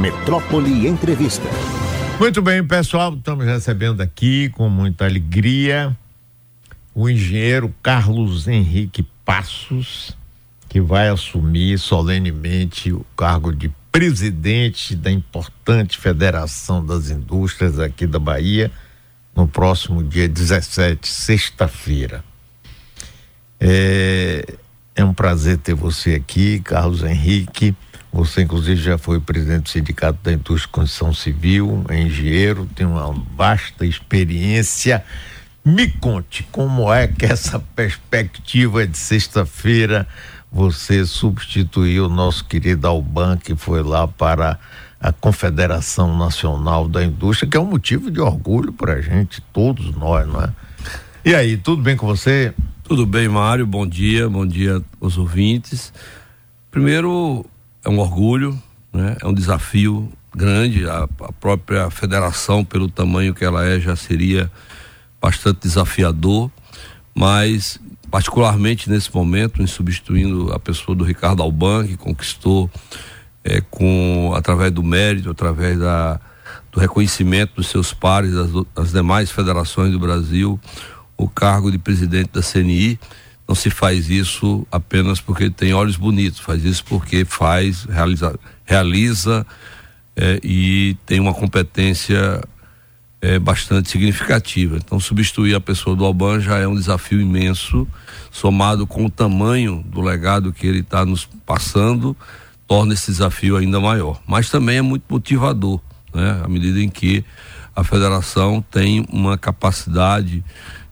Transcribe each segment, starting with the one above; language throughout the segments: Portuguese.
Metrópole Entrevista. Muito bem, pessoal, estamos recebendo aqui com muita alegria o engenheiro Carlos Henrique Passos, que vai assumir solenemente o cargo de presidente da importante Federação das Indústrias aqui da Bahia no próximo dia 17, sexta-feira. É, é um prazer ter você aqui, Carlos Henrique. Você, inclusive, já foi presidente do Sindicato da Indústria e Construção Civil, é engenheiro, tem uma vasta experiência. Me conte como é que essa perspectiva de sexta-feira você substituiu o nosso querido Alban, que foi lá para a Confederação Nacional da Indústria, que é um motivo de orgulho para a gente, todos nós, não é? E aí, tudo bem com você? Tudo bem, Mário. Bom dia, bom dia aos ouvintes. Primeiro, é um orgulho, né? É um desafio grande. A, a própria federação, pelo tamanho que ela é, já seria bastante desafiador, mas particularmente nesse momento, em substituindo a pessoa do Ricardo Alban, que conquistou é, com através do mérito, através da, do reconhecimento dos seus pares, das, das demais federações do Brasil, o cargo de presidente da CNI. Não se faz isso apenas porque tem olhos bonitos, faz isso porque faz, realiza, realiza é, e tem uma competência é, bastante significativa. Então, substituir a pessoa do Alban já é um desafio imenso, somado com o tamanho do legado que ele está nos passando, torna esse desafio ainda maior. Mas também é muito motivador, né? À medida em que a federação tem uma capacidade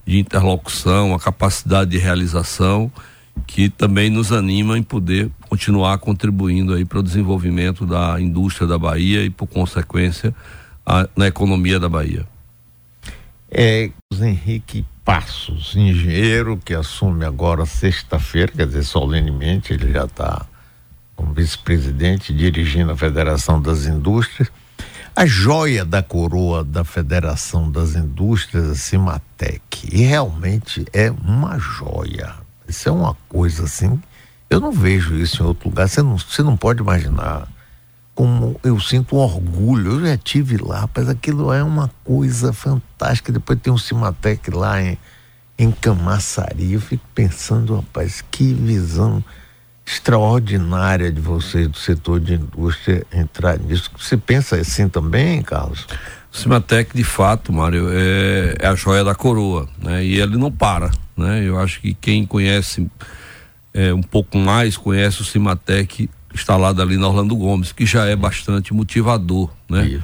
de interlocução, uma capacidade de realização que também nos anima em poder continuar contribuindo aí para o desenvolvimento da indústria da Bahia e por consequência a, na economia da Bahia. É Henrique Passos, engenheiro que assume agora sexta-feira, quer dizer, solenemente, ele já está como vice-presidente dirigindo a Federação das Indústrias a joia da coroa da Federação das Indústrias, a Cimatec. E realmente é uma joia. Isso é uma coisa assim. Eu não vejo isso em outro lugar. Você não, você não pode imaginar como eu sinto um orgulho. Eu já tive lá, mas aquilo é uma coisa fantástica. Depois tem um Cimatec lá em, em Camaçari. Eu fico pensando, rapaz, que visão extraordinária de vocês do setor de indústria entrar nisso. Você pensa assim também, Carlos? Cimatec, de fato, Mário, é, é, a joia da coroa, né? E ele não para, né? Eu acho que quem conhece é, um pouco mais, conhece o Cimatec instalado ali na Orlando Gomes, que já é bastante motivador, né?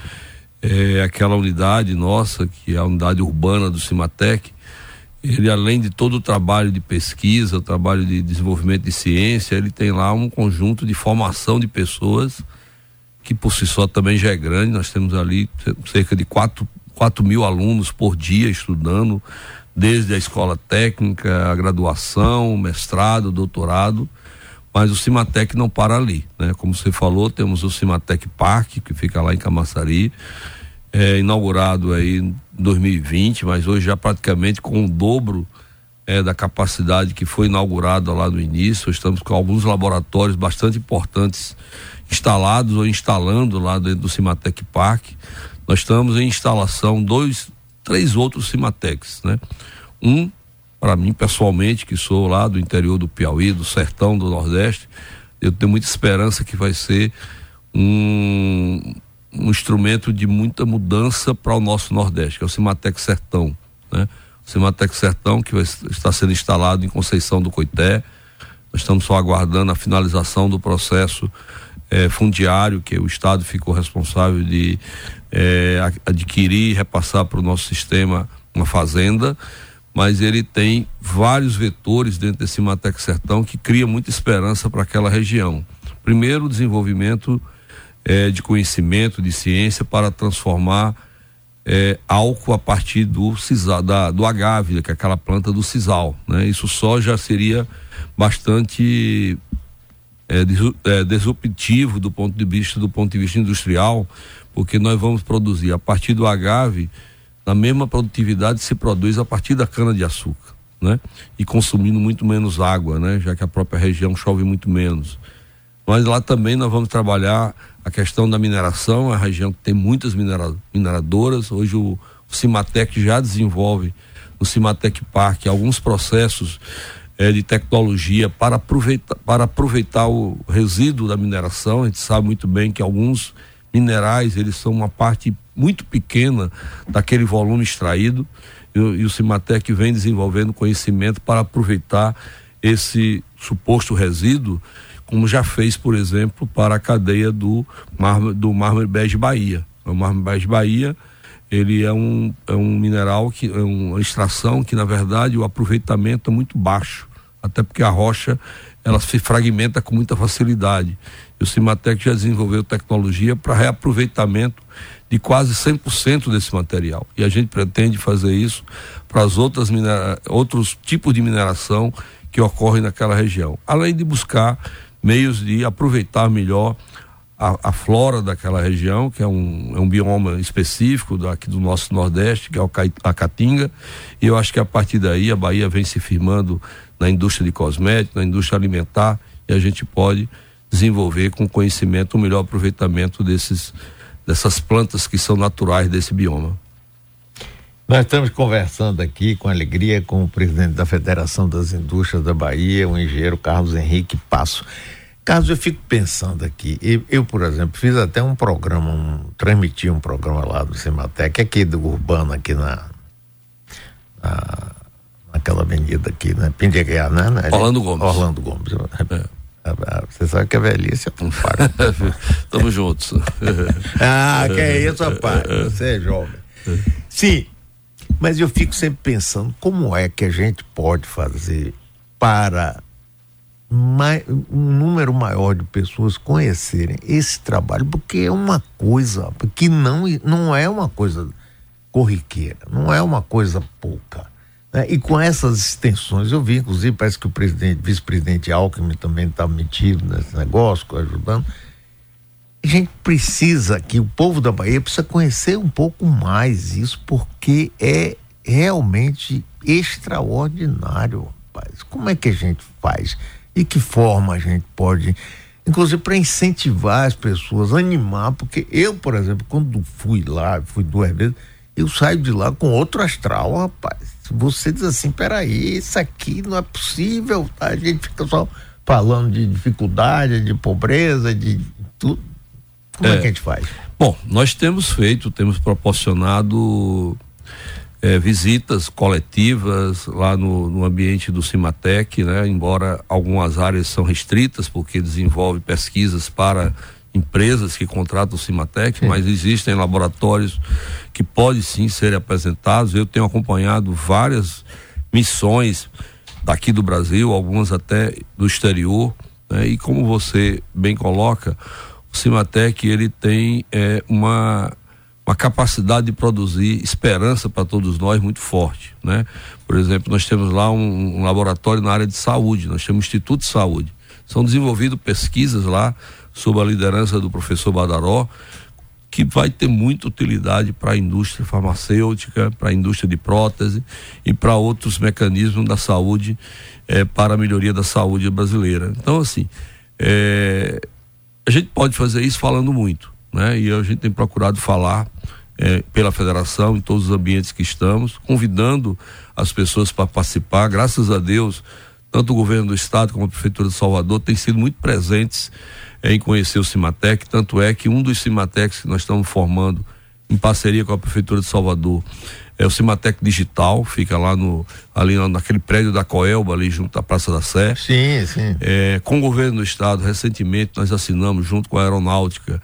É aquela unidade nossa, que é a unidade urbana do Cimatec, ele além de todo o trabalho de pesquisa, o trabalho de desenvolvimento de ciência, ele tem lá um conjunto de formação de pessoas que por si só também já é grande. Nós temos ali cerca de 4, 4 mil alunos por dia estudando, desde a escola técnica, a graduação, mestrado, doutorado. Mas o Cimatec não para ali, né? Como você falou, temos o Cimatec Park, que fica lá em Camaçari, é, inaugurado aí em 2020, mas hoje já praticamente com o dobro é, da capacidade que foi inaugurada lá no início. Estamos com alguns laboratórios bastante importantes instalados ou instalando lá dentro do Cimatec Park. Nós estamos em instalação dois, três outros Cimatecs, né? Um para mim pessoalmente que sou lá do interior do Piauí, do sertão do Nordeste, eu tenho muita esperança que vai ser um, um instrumento de muita mudança para o nosso Nordeste, que é o Cimatec Sertão. Né? O Cimatec Sertão, que vai, está sendo instalado em Conceição do Coité. Nós estamos só aguardando a finalização do processo eh, fundiário, que o Estado ficou responsável de eh, adquirir e repassar para o nosso sistema uma fazenda. Mas ele tem vários vetores dentro desse Cimatec Sertão que cria muita esperança para aquela região. Primeiro, o desenvolvimento é, de conhecimento, de ciência, para transformar é, álcool a partir do sisal, da, do agave, que é aquela planta do sisal. Né? Isso só já seria bastante é, disruptivo do ponto de vista do ponto de vista industrial, porque nós vamos produzir a partir do agave na mesma produtividade se produz a partir da cana de açúcar, né? E consumindo muito menos água, né? Já que a própria região chove muito menos. Mas lá também nós vamos trabalhar a questão da mineração, a região tem muitas minera, mineradoras. Hoje o, o Cimatec já desenvolve no Cimatec Park alguns processos eh, de tecnologia para aproveitar, para aproveitar o resíduo da mineração. A gente sabe muito bem que alguns minerais eles são uma parte muito pequena daquele volume extraído e, e o Cimatec vem desenvolvendo conhecimento para aproveitar esse suposto resíduo como já fez, por exemplo, para a cadeia do mármore, do mármore bege Bahia. O mármore bege Bahia, ele é um, é um mineral que é uma extração que na verdade o aproveitamento é muito baixo, até porque a rocha ela se fragmenta com muita facilidade. E o Cimatec já desenvolveu tecnologia para reaproveitamento de quase 100% desse material. E a gente pretende fazer isso para minera... outros tipos de mineração que ocorrem naquela região, além de buscar meios de aproveitar melhor a, a, flora daquela região, que é um, é um bioma específico daqui do nosso Nordeste, que é a Caatinga, e eu acho que a partir daí a Bahia vem se firmando na indústria de cosméticos, na indústria alimentar, e a gente pode desenvolver com conhecimento o melhor aproveitamento desses, dessas plantas que são naturais desse bioma. Nós estamos conversando aqui com alegria com o presidente da Federação das Indústrias da Bahia, o engenheiro Carlos Henrique Passo. Carlos, eu fico pensando aqui, eu, eu por exemplo, fiz até um programa, um, transmiti um programa lá do Cimatec, aqui do Urbano, aqui na, na naquela avenida aqui, né? Pindeguiar, né? Orlando Gomes. Orlando Gomes. É. Você sabe que a velhice é um para. Estamos juntos. ah, que é isso, rapaz? Você é jovem. Sim, mas eu fico sempre pensando como é que a gente pode fazer para mais, um número maior de pessoas conhecerem esse trabalho, porque é uma coisa que não, não é uma coisa corriqueira, não é uma coisa pouca. Né? E com essas extensões, eu vi, inclusive, parece que o presidente, vice-presidente Alckmin também está metido nesse negócio, ajudando. A gente precisa que o povo da Bahia precisa conhecer um pouco mais isso, porque é realmente extraordinário, rapaz. Como é que a gente faz? E que forma a gente pode, inclusive para incentivar as pessoas, animar, porque eu, por exemplo, quando fui lá, fui duas vezes, eu saio de lá com outro astral, rapaz. Você diz assim, peraí, isso aqui não é possível, tá? a gente fica só falando de dificuldade, de pobreza, de tudo como é, é que a gente faz? Bom, nós temos feito, temos proporcionado é, visitas coletivas lá no, no, ambiente do Cimatec, né? Embora algumas áreas são restritas porque desenvolve pesquisas para empresas que contratam o Cimatec, sim. mas existem laboratórios que podem sim ser apresentados. Eu tenho acompanhado várias missões daqui do Brasil, algumas até do exterior, né? e como você bem coloca, o Cimatec ele tem é, uma uma capacidade de produzir esperança para todos nós muito forte, né? Por exemplo, nós temos lá um, um, laboratório na área de saúde, nós temos um Instituto de Saúde. São desenvolvidas pesquisas lá sob a liderança do professor Badaró, que vai ter muita utilidade para a indústria farmacêutica, para a indústria de prótese e para outros mecanismos da saúde, eh, para a melhoria da saúde brasileira. Então, assim, eh, a gente pode fazer isso falando muito, né? E a gente tem procurado falar é, pela federação em todos os ambientes que estamos, convidando as pessoas para participar. Graças a Deus, tanto o governo do estado como a prefeitura de Salvador têm sido muito presentes é, em conhecer o Cimatec, tanto é que um dos Cimatecs que nós estamos formando em parceria com a prefeitura de Salvador é o Cimatec Digital, fica lá no ali naquele prédio da Coelba, ali junto à Praça da Sé. Sim, sim. É, com o governo do estado, recentemente nós assinamos junto com a Aeronáutica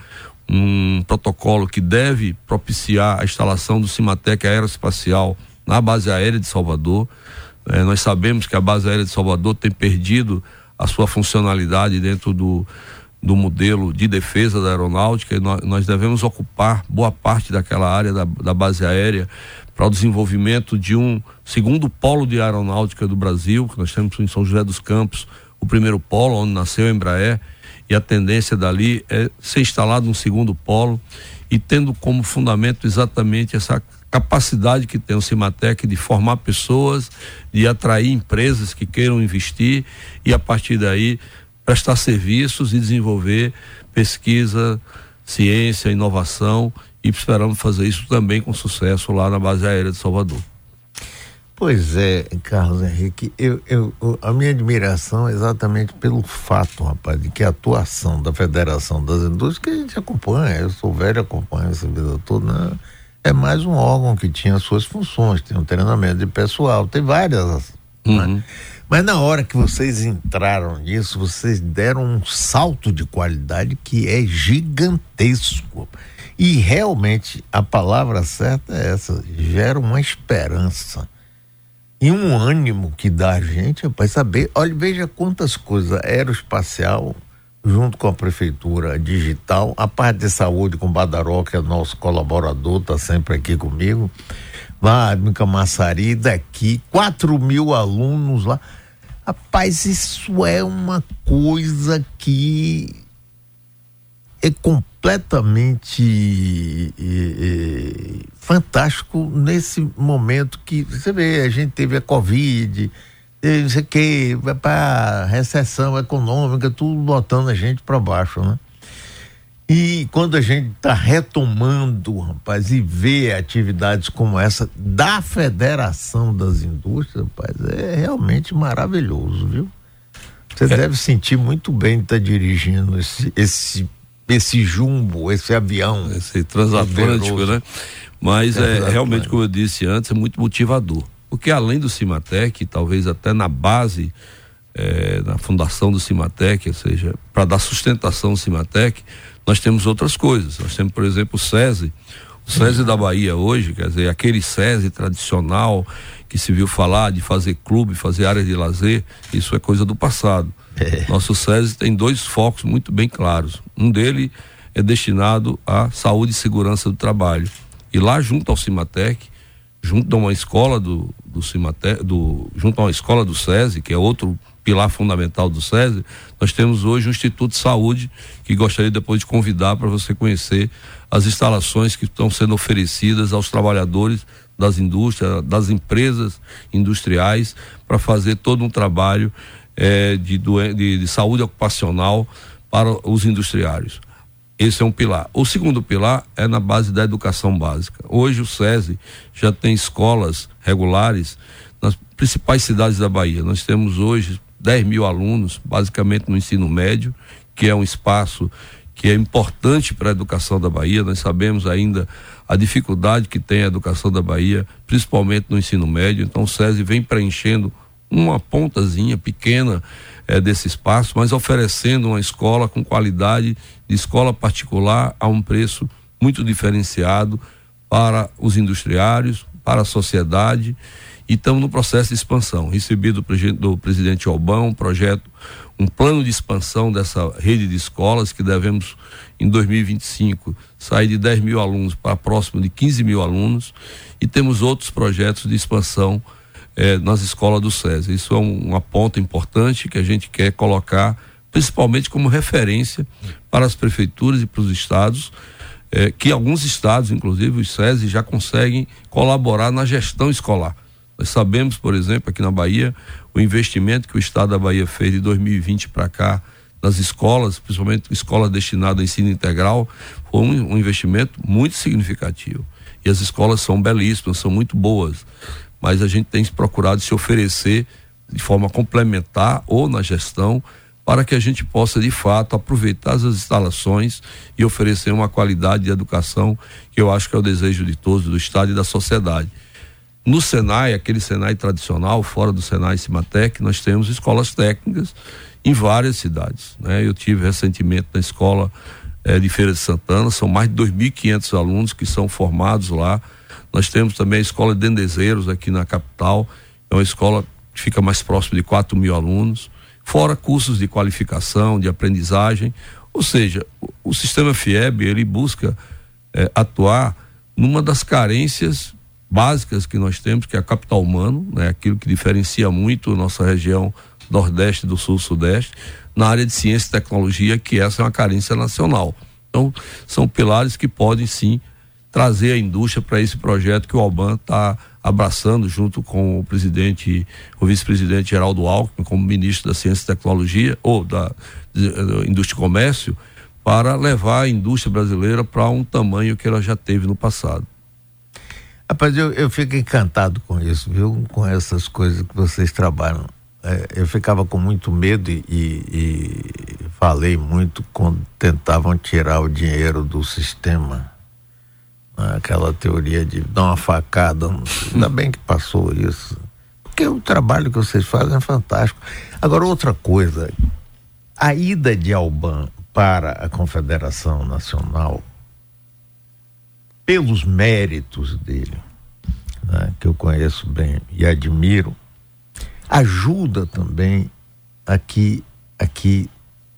um protocolo que deve propiciar a instalação do Cimatec Aeroespacial na base aérea de Salvador. É, nós sabemos que a base aérea de Salvador tem perdido a sua funcionalidade dentro do, do modelo de defesa da aeronáutica e nós, nós devemos ocupar boa parte daquela área da, da base aérea para o desenvolvimento de um segundo polo de aeronáutica do Brasil, que nós temos em São José dos Campos, o primeiro polo, onde nasceu a Embraer, e a tendência dali é ser instalado um segundo polo e tendo como fundamento exatamente essa capacidade que tem o Cimatec de formar pessoas, de atrair empresas que queiram investir e a partir daí prestar serviços e desenvolver pesquisa, ciência, inovação e esperamos fazer isso também com sucesso lá na base aérea de Salvador. Pois é, Carlos Henrique, eu, eu, a minha admiração é exatamente pelo fato, rapaz, de que a atuação da Federação das Indústrias, que a gente acompanha, eu sou velho, acompanho essa vida toda, né? é mais um órgão que tinha suas funções, tem um treinamento de pessoal, tem várias. Né? Uhum. Né? Mas na hora que vocês entraram nisso, vocês deram um salto de qualidade que é gigantesco. E realmente a palavra certa é essa: gera uma esperança e um ânimo que dá a gente para saber. Olha, veja quantas coisas aeroespacial junto com a prefeitura digital, a parte de saúde com o Badaró, que é nosso colaborador, está sempre aqui comigo. Lá em Camaçari, daqui, 4 mil alunos lá. Rapaz, isso é uma coisa que é completamente é, é, fantástico nesse momento que você vê, a gente teve a Covid, não sei o que, para recessão econômica, tudo botando a gente para baixo, né? E quando a gente está retomando, rapaz, e vê atividades como essa da Federação das Indústrias, rapaz, é realmente maravilhoso, viu? Você é. deve sentir muito bem estar tá dirigindo esse, esse, esse jumbo, esse avião. Esse transatlântico, né? Mas é, realmente, como eu disse antes, é muito motivador. Porque além do Cimatec, talvez até na base, é, na fundação do Cimatec, ou seja, para dar sustentação ao Cimatec, nós temos outras coisas. Nós temos, por exemplo, o SESI. O SESI da Bahia hoje, quer dizer, aquele SESI tradicional que se viu falar de fazer clube, fazer área de lazer, isso é coisa do passado. É. Nosso SESI tem dois focos muito bem claros. Um dele é destinado à saúde e segurança do trabalho. E lá junto ao Cimatec, junto a uma escola do, do Cimatec, do, junto a uma escola do SESI, que é outro pilar fundamental do SESI, nós temos hoje um Instituto de Saúde que gostaria depois de convidar para você conhecer as instalações que estão sendo oferecidas aos trabalhadores das indústrias, das empresas industriais, para fazer todo um trabalho eh, de, de, de saúde ocupacional para os industriários. Esse é um pilar. O segundo pilar é na base da educação básica. Hoje o SESI já tem escolas regulares nas principais cidades da Bahia. Nós temos hoje 10 mil alunos, basicamente no ensino médio, que é um espaço que é importante para a educação da Bahia. Nós sabemos ainda a dificuldade que tem a educação da Bahia, principalmente no ensino médio. Então o SESI vem preenchendo uma pontazinha pequena é, desse espaço, mas oferecendo uma escola com qualidade de escola particular a um preço muito diferenciado para os industriários, para a sociedade e estamos no processo de expansão. Recebi do, do presidente Obama um projeto, um plano de expansão dessa rede de escolas que devemos, em 2025, sair de 10 mil alunos para próximo de 15 mil alunos e temos outros projetos de expansão eh, nas escolas do SESI. Isso é um, uma ponta importante que a gente quer colocar, principalmente como referência para as prefeituras e para os estados, eh, que alguns estados, inclusive os SESI, já conseguem colaborar na gestão escolar. Nós sabemos, por exemplo, aqui na Bahia, o investimento que o Estado da Bahia fez de 2020 para cá nas escolas, principalmente escolas destinadas a ensino integral, foi um, um, investimento muito significativo. E as escolas são belíssimas, são muito boas, mas a gente tem procurado se oferecer de forma complementar ou na gestão para que a gente possa de fato aproveitar as instalações e oferecer uma qualidade de educação que eu acho que é o desejo de todos, do Estado e da sociedade. No Senai, aquele Senai tradicional, fora do Senai Cimatec, nós temos escolas técnicas em várias cidades. Né? Eu tive recentemente na escola eh, de Feira de Santana, são mais de 2.500 alunos que são formados lá. Nós temos também a escola de Dendezeiros aqui na capital, é uma escola que fica mais próximo de 4 mil alunos, fora cursos de qualificação, de aprendizagem. Ou seja, o, o sistema FIEB ele busca eh, atuar numa das carências básicas que nós temos, que é a capital humano, né? aquilo que diferencia muito nossa região nordeste do sul-sudeste, na área de ciência e tecnologia, que essa é uma carência nacional. Então, são pilares que podem sim trazer a indústria para esse projeto que o Alban está abraçando junto com o presidente, o vice-presidente Geraldo Alckmin, como ministro da Ciência e Tecnologia ou da, da Indústria e Comércio, para levar a indústria brasileira para um tamanho que ela já teve no passado. Rapaz, eu, eu fico encantado com isso, viu? Com essas coisas que vocês trabalham. É, eu ficava com muito medo e, e, falei muito quando tentavam tirar o dinheiro do sistema. Né? Aquela teoria de dar uma facada. Ainda bem que passou isso. Porque o trabalho que vocês fazem é fantástico. Agora, outra coisa. A ida de Alban para a Confederação Nacional, pelos méritos dele, né, que eu conheço bem e admiro, ajuda também aqui, aqui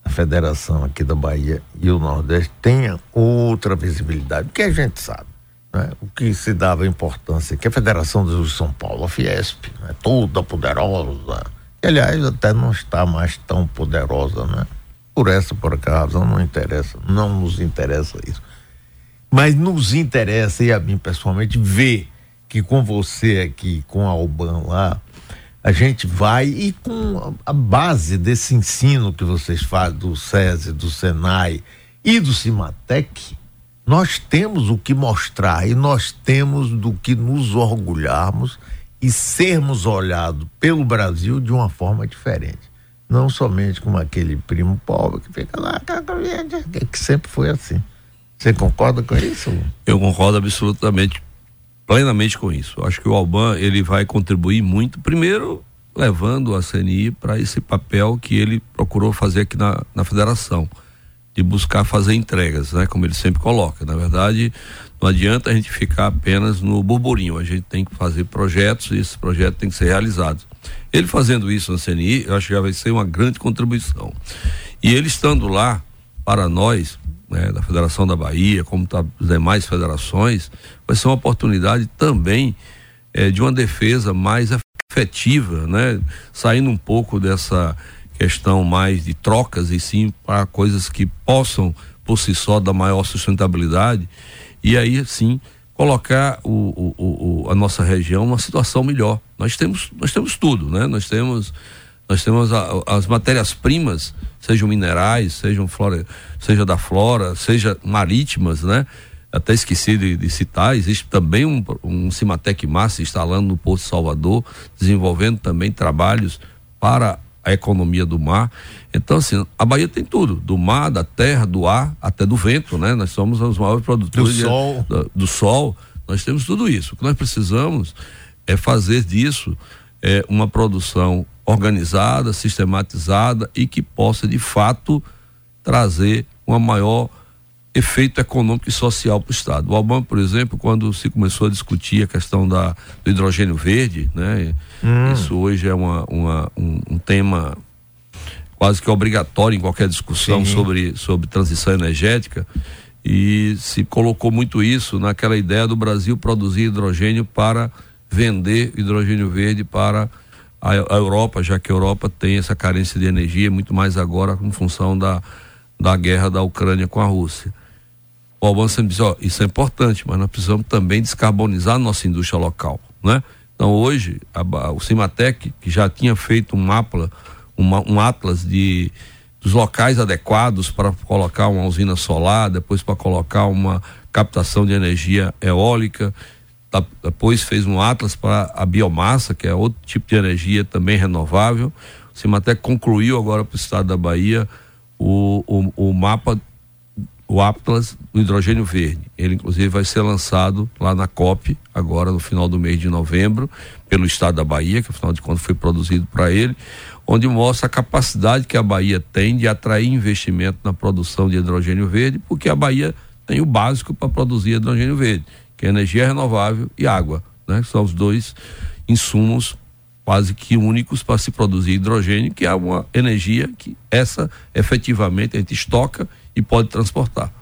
a federação aqui da Bahia e o Nordeste tenha outra visibilidade, porque a gente sabe. Né? O que se dava importância, que a Federação do São Paulo, a Fiesp, né? toda poderosa, que aliás até não está mais tão poderosa, né? Por essa, por aquela razão, não interessa, não nos interessa isso. Mas nos interessa, e a mim pessoalmente, ver que com você aqui, com a Alban lá, a gente vai e com a base desse ensino que vocês fazem do SESI, do SENAI e do CIMATEC, nós temos o que mostrar e nós temos do que nos orgulharmos e sermos olhados pelo Brasil de uma forma diferente. Não somente como aquele primo pobre que fica lá, que sempre foi assim. Você concorda com isso? Eu concordo absolutamente plenamente com isso. Acho que o Alban ele vai contribuir muito, primeiro levando a CNI para esse papel que ele procurou fazer aqui na, na federação, de buscar fazer entregas, né? Como ele sempre coloca. Na verdade, não adianta a gente ficar apenas no burburinho, a gente tem que fazer projetos e esse projeto tem que ser realizado. Ele fazendo isso na CNI, eu acho que já vai ser uma grande contribuição. E ele estando lá, para nós, né, da Federação da Bahia, como tá, as demais federações, vai ser uma oportunidade também é, de uma defesa mais efetiva, né, saindo um pouco dessa questão mais de trocas e sim para coisas que possam por si só dar maior sustentabilidade e aí sim colocar o, o, o, a nossa região numa situação melhor. Nós temos nós temos tudo, né? Nós temos nós temos a, as matérias-primas, sejam minerais, sejam flora, seja da flora, seja marítimas, né? Até esqueci de, de citar, existe também um, um Cimatec Massa instalando no Porto Salvador, desenvolvendo também trabalhos para a economia do mar. Então, assim, a Bahia tem tudo, do mar, da terra, do ar, até do vento, né? Nós somos os maiores produtores do de, sol. Do, do, sol. Nós temos tudo isso. O que nós precisamos é fazer disso é, uma produção organizada, sistematizada e que possa de fato trazer uma maior efeito econômico e social para o Estado. O Alban, por exemplo, quando se começou a discutir a questão da, do hidrogênio verde, né? Hum. Isso hoje é uma, uma um, um, tema quase que obrigatório em qualquer discussão sobre, sobre transição energética e se colocou muito isso naquela ideia do Brasil produzir hidrogênio para vender hidrogênio verde para a, a, Europa, já que a Europa tem essa carência de energia, muito mais agora em função da, da guerra da Ucrânia com a Rússia. O Alban sempre diz, ó, isso é importante, mas nós precisamos também descarbonizar a nossa indústria local, né? Então hoje, a, o Cimatec, que já tinha feito um mapa, uma, um atlas de dos locais adequados para colocar uma usina solar, depois para colocar uma captação de energia eólica, depois fez um atlas para a biomassa, que é outro tipo de energia também renovável. O Cimatec concluiu agora para o estado da Bahia o, o, o mapa, o Atlas do hidrogênio verde. Ele, inclusive, vai ser lançado lá na COP, agora no final do mês de novembro, pelo estado da Bahia, que afinal de contas foi produzido para ele, onde mostra a capacidade que a Bahia tem de atrair investimento na produção de hidrogênio verde, porque a Bahia tem o básico para produzir hidrogênio verde energia renovável e água, né? São os dois insumos quase que únicos para se produzir hidrogênio, que é uma energia que essa efetivamente a gente estoca e pode transportar.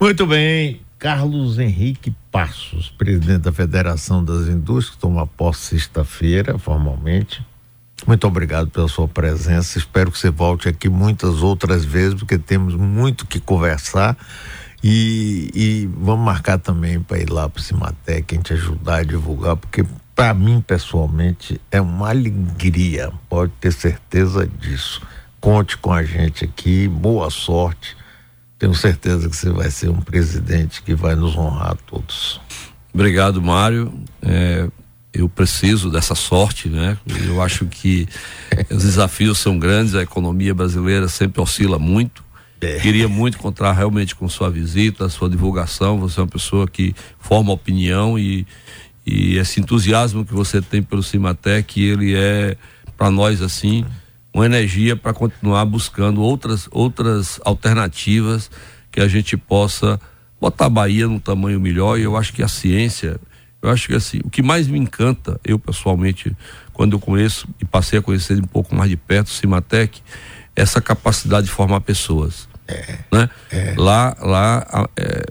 Muito bem, Carlos Henrique Passos, presidente da Federação das Indústrias, toma posse sexta-feira, formalmente. Muito obrigado pela sua presença. Espero que você volte aqui muitas outras vezes, porque temos muito que conversar E, e vamos marcar também para ir lá para o Cimatec, a gente ajudar a divulgar, porque para mim pessoalmente é uma alegria, pode ter certeza disso. Conte com a gente aqui, boa sorte. Tenho certeza que você vai ser um presidente que vai nos honrar a todos. Obrigado, Mário. É, eu preciso dessa sorte, né? Eu acho que os desafios são grandes, a economia brasileira sempre oscila muito. É. Queria muito encontrar realmente com sua visita, sua divulgação. Você é uma pessoa que forma opinião e, e esse entusiasmo que você tem pelo Cimatec, ele é para nós assim uma energia para continuar buscando outras outras alternativas que a gente possa botar a Bahia num tamanho melhor. E eu acho que a ciência, eu acho que assim, o que mais me encanta, eu pessoalmente, quando eu conheço e passei a conhecer um pouco mais de perto o Cimatec, é essa capacidade de formar pessoas. É, né? É. Lá, lá, é,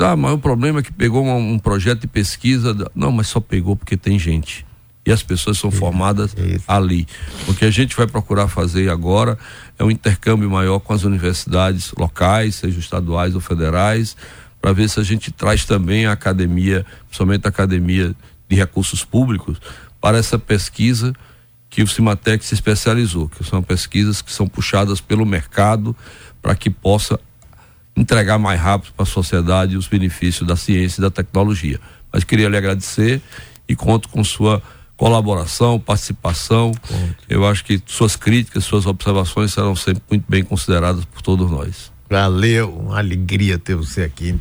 ah, mas o problema é que pegou um, um, projeto de pesquisa. Não, mas só pegou porque tem gente. E as pessoas são formadas ali. O que a gente vai procurar fazer agora é um intercâmbio maior com as universidades locais, sejam estaduais ou federais, para ver se a gente traz também a academia, principalmente a academia de recursos públicos, para essa pesquisa que o Cimatec se especializou, que são pesquisas que são puxadas pelo mercado para que possa entregar mais rápido para a sociedade os benefícios da ciência e da tecnologia. Mas queria lhe agradecer e conto com sua colaboração, participação. Eu acho que suas críticas, suas observações serão sempre muito bem consideradas por todos nós. Valeu, uma alegria ter você aqui.